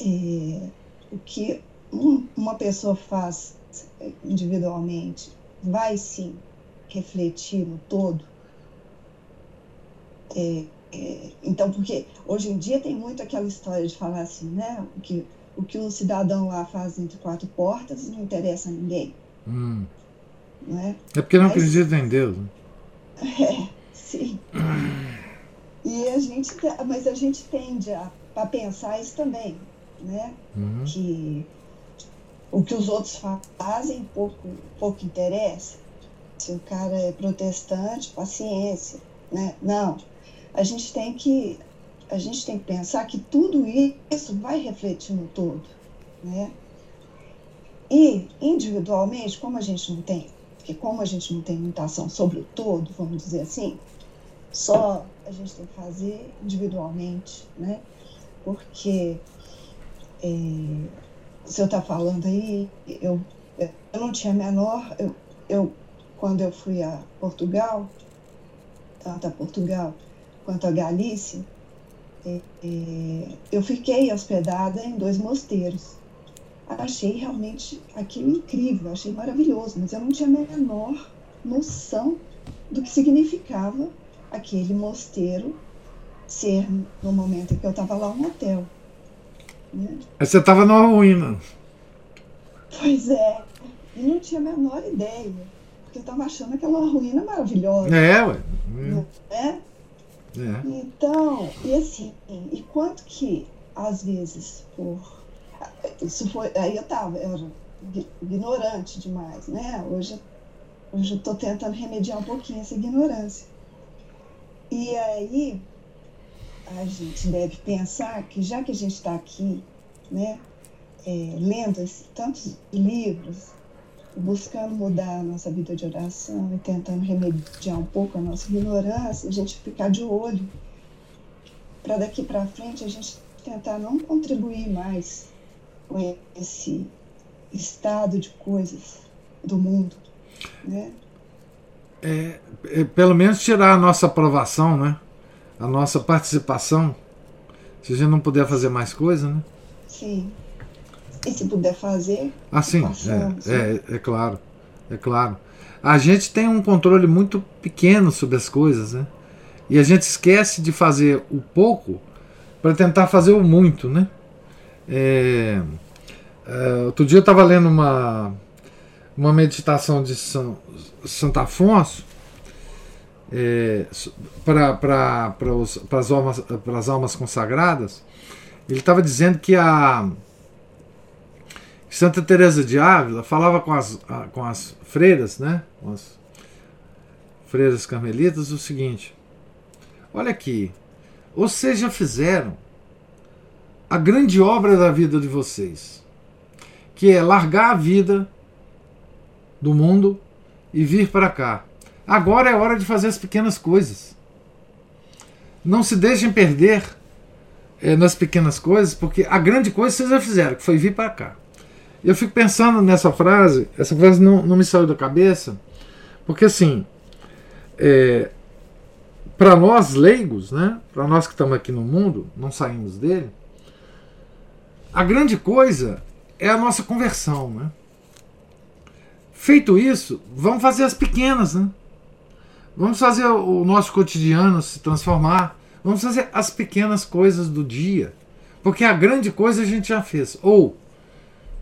é, o que um, uma pessoa faz individualmente vai sim refletir no todo. É, é, então, porque hoje em dia tem muito aquela história de falar assim, né? O que, o que um cidadão lá faz entre quatro portas não interessa a ninguém. Hum. Não é? é porque não Mas, acredita em Deus. Né? É, sim. E a gente, mas a gente tende a, a pensar isso também, né? Uhum. Que o que os outros fazem pouco, pouco interessa. Se o cara é protestante, paciência, né? Não, a gente tem que a gente tem que pensar que tudo isso vai refletir no todo, né? E individualmente, como a gente não tem, porque como a gente não tem muita ação sobre o todo, vamos dizer assim, só a gente tem que fazer individualmente, né? Porque é, o senhor está falando aí, eu, eu não tinha menor, eu, eu quando eu fui a Portugal, tanto a Portugal quanto a Galícia, é, é, eu fiquei hospedada em dois mosteiros. Achei realmente aquilo incrível, achei maravilhoso, mas eu não tinha a menor noção do que significava aquele mosteiro ser, no momento em que eu estava lá, um hotel. Né? Você estava numa ruína. Pois é, e não tinha a menor ideia, porque eu estava achando aquela ruína maravilhosa. É, ué. É? É. Então, e assim, e quanto que, às vezes, por. Isso foi. Aí eu tava, eu era ignorante demais, né? Hoje, hoje eu estou tentando remediar um pouquinho essa ignorância. E aí, a gente deve pensar que já que a gente está aqui, né, é, lendo tantos livros, buscando mudar a nossa vida de oração e tentando remediar um pouco a nossa ignorância, a gente ficar de olho para daqui para frente a gente tentar não contribuir mais com esse estado de coisas do mundo, né? É, é, pelo menos tirar a nossa aprovação, né? A nossa participação. Se a gente não puder fazer mais coisa, né? Sim. E se puder fazer. Ah, sim, é, é, é claro. É claro. A gente tem um controle muito pequeno sobre as coisas, né? E a gente esquece de fazer o pouco para tentar fazer o muito, né? É, é, outro dia eu estava lendo uma, uma meditação de São, Santo Afonso é, para pra, as almas, almas consagradas. Ele estava dizendo que a, Santa Teresa de Ávila falava com as, com as freiras, né? Com as freiras carmelitas o seguinte: Olha aqui, vocês já fizeram a grande obra da vida de vocês, que é largar a vida do mundo e vir para cá. Agora é hora de fazer as pequenas coisas. Não se deixem perder é, nas pequenas coisas, porque a grande coisa vocês já fizeram, que foi vir para cá. Eu fico pensando nessa frase, essa frase não, não me saiu da cabeça, porque assim, é, para nós leigos, né, para nós que estamos aqui no mundo, não saímos dele, a grande coisa é a nossa conversão. Né? Feito isso, vamos fazer as pequenas, né? Vamos fazer o nosso cotidiano se transformar. Vamos fazer as pequenas coisas do dia. Porque a grande coisa a gente já fez. Ou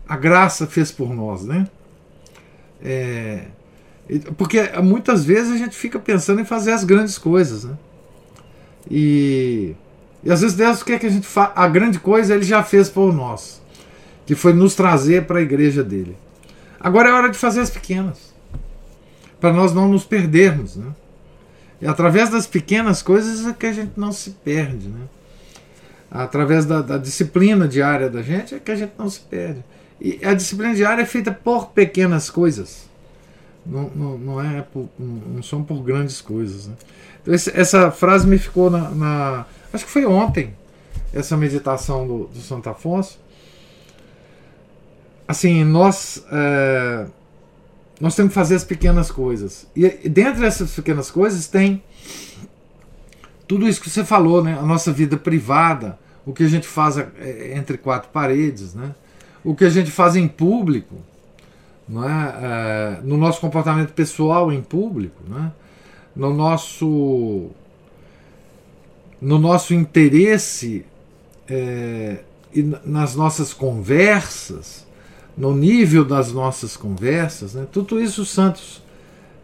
a graça fez por nós, né? É, porque muitas vezes a gente fica pensando em fazer as grandes coisas, né? E, e às vezes Deus quer que a gente faça a grande coisa ele já fez por nós, que foi nos trazer para a igreja dele. Agora é hora de fazer as pequenas, para nós não nos perdermos, né? E através das pequenas coisas é que a gente não se perde, né? Através da, da disciplina diária da gente é que a gente não se perde. E a disciplina diária é feita por pequenas coisas. Não, não, não, é por, não são por grandes coisas. Né? Então, esse, essa frase me ficou na, na, Acho que foi ontem, essa meditação do, do Santo Afonso. Assim, nós. É, nós temos que fazer as pequenas coisas. E, e dentro dessas pequenas coisas tem tudo isso que você falou, né? A nossa vida privada, o que a gente faz é, entre quatro paredes, né? O que a gente faz em público, não é? é no nosso comportamento pessoal em público, né? no nosso no nosso interesse é, e nas nossas conversas, no nível das nossas conversas, né? tudo isso os santos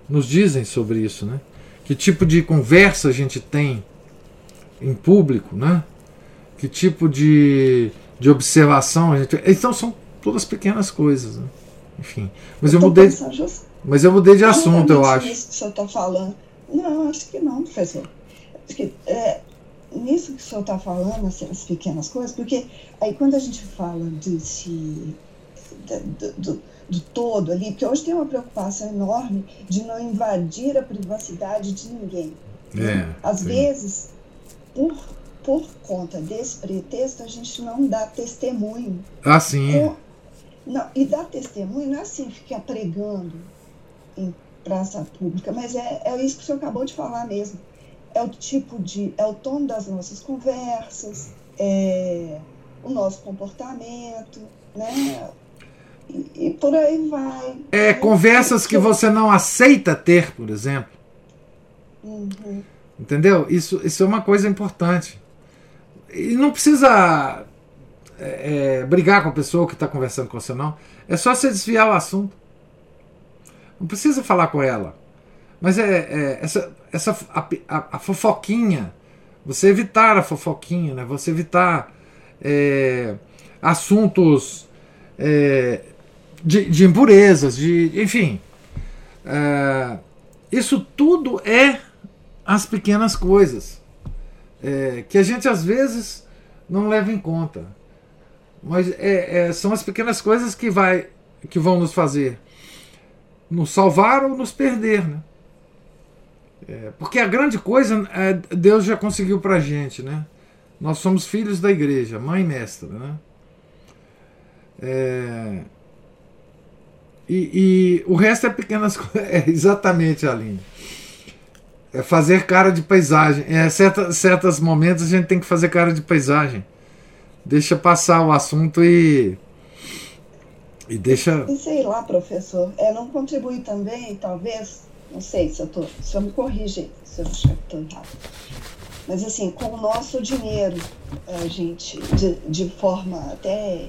nos dizem sobre isso, né? Que tipo de conversa a gente tem em público, né? Que tipo de, de observação a gente. Então são todas pequenas coisas, né? Enfim. Mas eu, eu mudei. Just... Mas eu mudei de assunto, eu acho. Isso que o senhor está falando. Não, acho que não, professor. Acho que é, nisso que o senhor está falando, assim, as pequenas coisas, porque aí quando a gente fala desse. Do, do, do, todo ali, porque hoje tem uma preocupação enorme de não invadir a privacidade de ninguém. É, Às sim. vezes, por, por conta desse pretexto, a gente não dá testemunho. Ah, sim. Com, não, e dar testemunho não é assim ficar pregando em praça pública, mas é, é isso que o senhor acabou de falar mesmo. É o tipo de. é o tom das nossas conversas, é o nosso comportamento, né? E, e por aí vai. É, conversas que você não aceita ter, por exemplo. Uhum. Entendeu? Isso, isso é uma coisa importante. E não precisa é, é, brigar com a pessoa que está conversando com você, não. É só você desviar o assunto. Não precisa falar com ela. Mas é, é essa, essa a, a, a, fofoquinha. Você evitar a fofoquinha, né? Você evitar é, assuntos é, de, de, impurezas, de, enfim. É, isso tudo é as pequenas coisas é, que a gente às vezes não leva em conta. Mas é, é, são as pequenas coisas que, vai, que vão nos fazer nos salvar ou nos perder. Né? É, porque a grande coisa é, Deus já conseguiu para a gente. Né? Nós somos filhos da igreja, mãe e mestra. Né? É, e, e, o resto é pequenas coisas. É exatamente, Aline. É fazer cara de paisagem. É, certa, certos momentos a gente tem que fazer cara de paisagem deixa passar o assunto e. E deixa. E sei lá, professor, é, não contribui também, talvez, não sei se eu tô. Se eu me corrige se eu achar que estou errado. Mas assim, com o nosso dinheiro, a gente, de, de forma até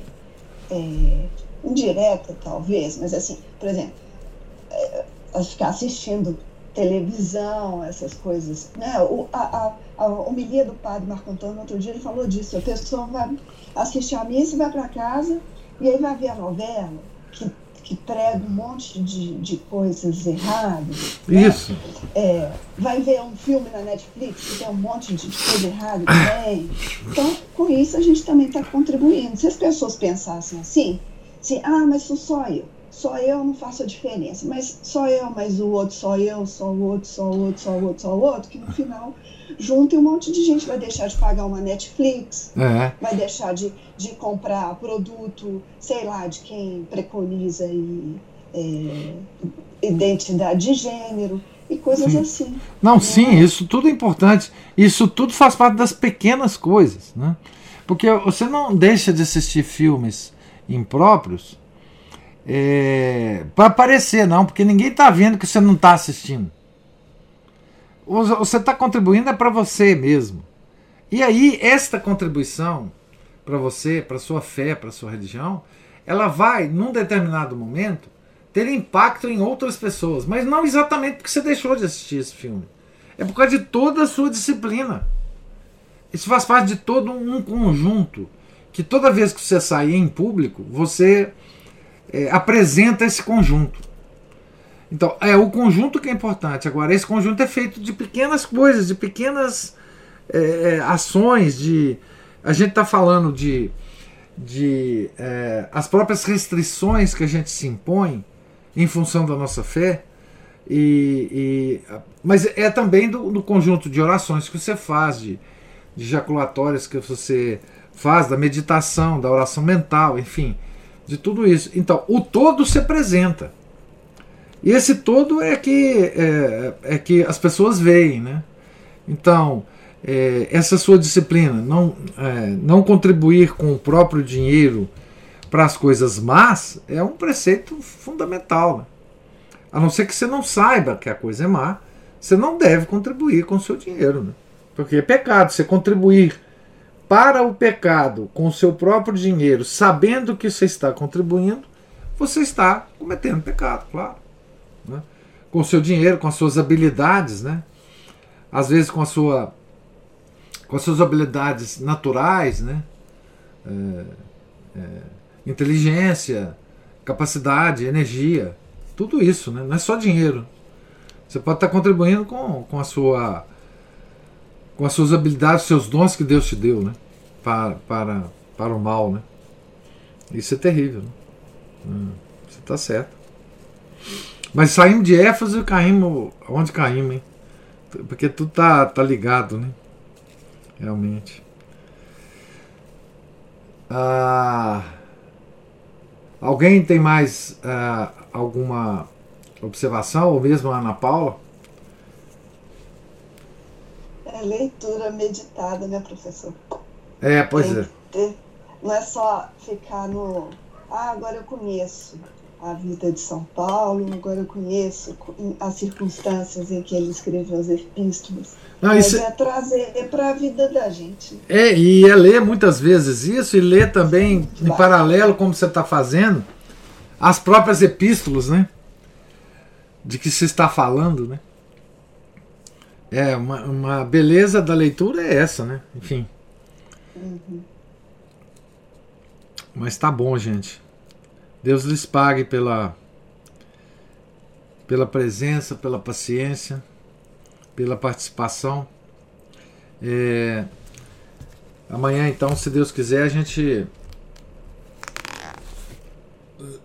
é, indireta, talvez, mas assim, por exemplo, é, ficar assistindo televisão, essas coisas. Né? O, a, a, a homilia do padre Marco Antônio, outro dia, ele falou disso. A pessoa vai assistir a missa, vai para casa e aí vai ver a novela, que, que prega um monte de, de coisas erradas. Né? Isso. É, vai ver um filme na Netflix que tem um monte de coisa errada também. Então, com isso, a gente também está contribuindo. Se as pessoas pensassem assim, assim, ah, mas sou só eu só eu não faço a diferença, mas só eu, mas o outro, só eu, só o outro, só o outro, só o outro, só o outro, que no final junta e um monte de gente vai deixar de pagar uma Netflix, é. vai deixar de, de comprar produto, sei lá, de quem preconiza e, é, identidade de gênero e coisas sim. assim. Não, né? sim, isso tudo é importante. Isso tudo faz parte das pequenas coisas, né? Porque você não deixa de assistir filmes impróprios é, para aparecer, não, porque ninguém está vendo que você não está assistindo. Você está contribuindo é para você mesmo. E aí, esta contribuição para você, para sua fé, para sua religião, ela vai, num determinado momento, ter impacto em outras pessoas. Mas não exatamente porque você deixou de assistir esse filme. É por causa de toda a sua disciplina. Isso faz parte de todo um conjunto que toda vez que você sair em público, você é, apresenta esse conjunto. Então, é o conjunto que é importante. Agora, esse conjunto é feito de pequenas coisas, de pequenas é, é ações, de. A gente está falando de, de é, as próprias restrições que a gente se impõe em função da nossa fé. E, e, mas é também do, do, conjunto de orações que você faz, de, de que você faz, da meditação, da oração mental, enfim, de tudo isso. Então, o todo se apresenta. E esse todo é que, é, é que as pessoas veem. Né? Então, é, essa sua disciplina, não, é, não contribuir com o próprio dinheiro para as coisas más, é um preceito fundamental. Né? A não ser que você não saiba que a coisa é má, você não deve contribuir com o seu dinheiro. Né? Porque é pecado você contribuir para o pecado com o seu próprio dinheiro, sabendo que você está contribuindo, você está cometendo pecado, claro. Né? Com o seu dinheiro, com as suas habilidades, né? às vezes com a sua com as suas habilidades naturais, né? É, é, inteligência, capacidade, energia, tudo isso, né? não é só dinheiro. Você pode estar contribuindo com, com a sua com as suas habilidades, seus dons que Deus te deu, né? Para, para, para o mal, né? Isso é terrível. Né? Hum, você está certo. Mas saímos de Éfeso e caímos onde caímos, hein? Porque tudo tá, tá ligado, né? Realmente. Ah, alguém tem mais ah, alguma observação, ou mesmo a Ana Paula? É leitura meditada, né, professor? É, pois tem é. Ter, não é só ficar no. Ah, agora eu conheço a vida de São Paulo, agora eu conheço as circunstâncias em que ele escreveu as epístolas. Não, Mas é trazer para a vida da gente. É, e é ler muitas vezes isso e ler também em paralelo, como você está fazendo, as próprias epístolas, né? De que se está falando, né? É, uma, uma beleza da leitura é essa, né? Enfim. Uhum. Mas tá bom, gente. Deus lhes pague pela, pela presença, pela paciência, pela participação. É, amanhã, então, se Deus quiser, a gente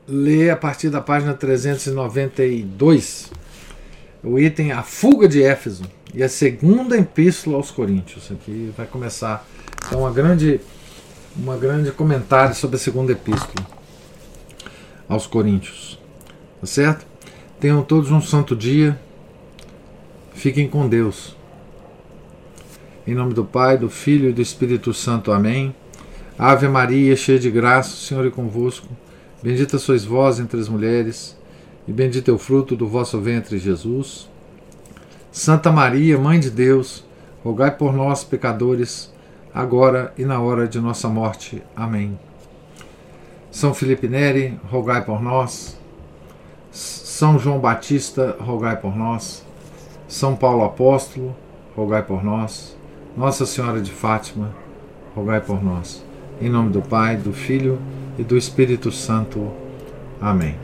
lê a partir da página 392 o item A Fuga de Éfeso e a segunda epístola aos Coríntios. Aqui vai começar então uma grande, uma grande comentário sobre a segunda epístola aos Coríntios. Tá certo? Tenham todos um santo dia. Fiquem com Deus. Em nome do Pai, do Filho e do Espírito Santo. Amém. Ave Maria, cheia de graça, o Senhor é convosco. Bendita sois vós entre as mulheres, e bendito é o fruto do vosso ventre, Jesus. Santa Maria, Mãe de Deus, rogai por nós, pecadores, agora e na hora de nossa morte. Amém. São Felipe Neri, rogai por nós. São João Batista, rogai por nós. São Paulo Apóstolo, rogai por nós. Nossa Senhora de Fátima, rogai por nós. Em nome do Pai, do Filho e do Espírito Santo. Amém.